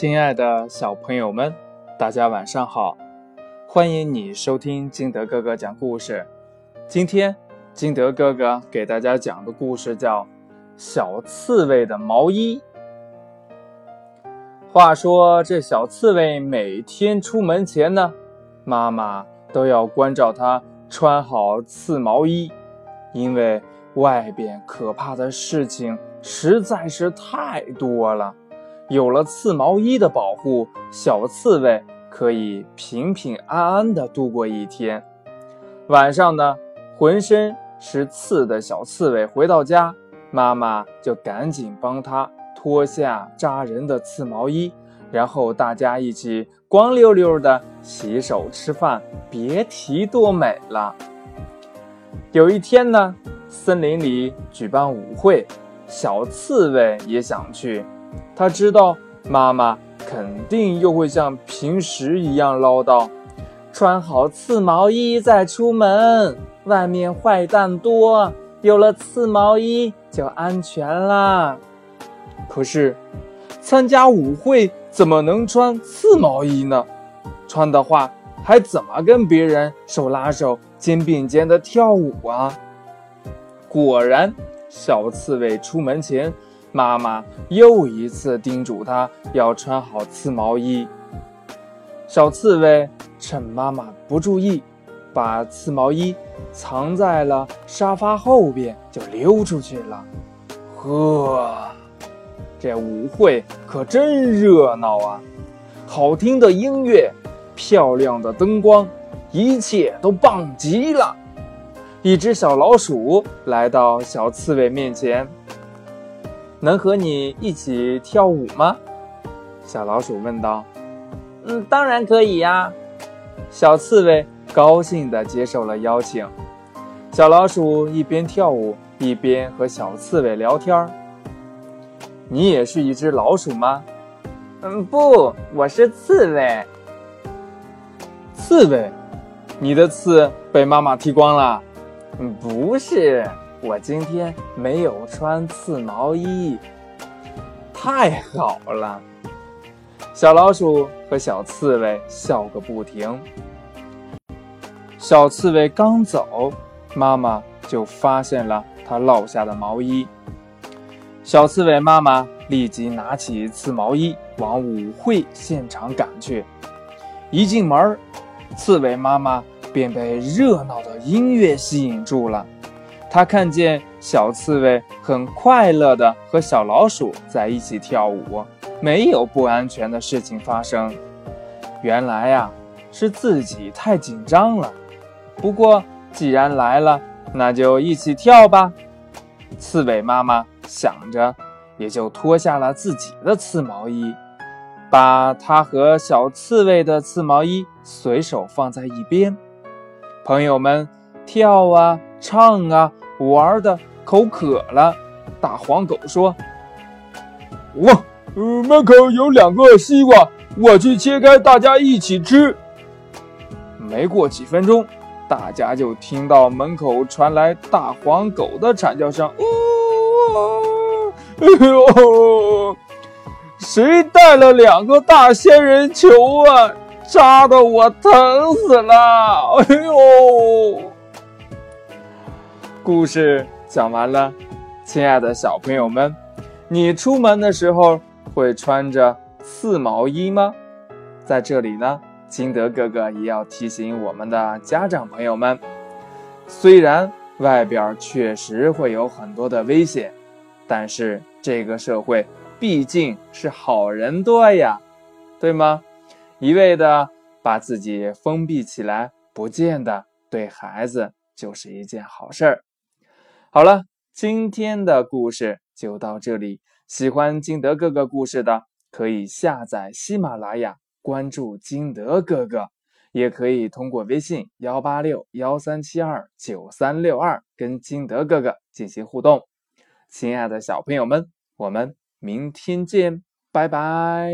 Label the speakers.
Speaker 1: 亲爱的小朋友们，大家晚上好！欢迎你收听金德哥哥讲故事。今天，金德哥哥给大家讲的故事叫《小刺猬的毛衣》。话说，这小刺猬每天出门前呢，妈妈都要关照它穿好刺毛衣，因为外边可怕的事情实在是太多了。有了刺毛衣的保护，小刺猬可以平平安安地度过一天。晚上呢，浑身是刺的小刺猬回到家，妈妈就赶紧帮他脱下扎人的刺毛衣，然后大家一起光溜溜的洗手吃饭，别提多美了。有一天呢，森林里举办舞会，小刺猬也想去。他知道妈妈肯定又会像平时一样唠叨：“穿好刺毛衣再出门，外面坏蛋多，有了刺毛衣就安全啦。”可是，参加舞会怎么能穿刺毛衣呢？穿的话还怎么跟别人手拉手、肩并肩的跳舞啊？果然，小刺猬出门前。妈妈又一次叮嘱他要穿好刺毛衣。小刺猬趁妈妈不注意，把刺毛衣藏在了沙发后边，就溜出去了。呵，这舞会可真热闹啊！好听的音乐，漂亮的灯光，一切都棒极了。一只小老鼠来到小刺猬面前。能和你一起跳舞吗？小老鼠问道。“嗯，当然可以呀。”小刺猬高兴地接受了邀请。小老鼠一边跳舞一边和小刺猬聊天。“你也是一只老鼠吗？”“嗯，不，我是刺猬。”“刺猬，你的刺被妈妈剃光了？”“嗯，不是。”我今天没有穿刺毛衣，太好了！小老鼠和小刺猬笑个不停。小刺猬刚走，妈妈就发现了它落下的毛衣。小刺猬妈妈立即拿起刺毛衣，往舞会现场赶去。一进门，刺猬妈妈便被热闹的音乐吸引住了。他看见小刺猬很快乐地和小老鼠在一起跳舞，没有不安全的事情发生。原来呀，是自己太紧张了。不过既然来了，那就一起跳吧。刺猬妈妈想着，也就脱下了自己的刺毛衣，把它和小刺猬的刺毛衣随手放在一边。朋友们，跳啊，唱啊！玩的口渴了，大黄狗说：“
Speaker 2: 哇，门口有两个西瓜，我去切开，大家一起吃。”
Speaker 1: 没过几分钟，大家就听到门口传来大黄狗的惨叫声：“哦，哎呦，谁带了两个大仙人球啊？扎的我疼死了！哎呦！”故事讲完了，亲爱的小朋友们，你出门的时候会穿着刺毛衣吗？在这里呢，金德哥哥也要提醒我们的家长朋友们，虽然外边确实会有很多的危险，但是这个社会毕竟是好人多呀，对吗？一味的把自己封闭起来，不见得对孩子就是一件好事儿。好了，今天的故事就到这里。喜欢金德哥哥故事的，可以下载喜马拉雅，关注金德哥哥，也可以通过微信幺八六幺三七二九三六二跟金德哥哥进行互动。亲爱的小朋友们，我们明天见，拜拜。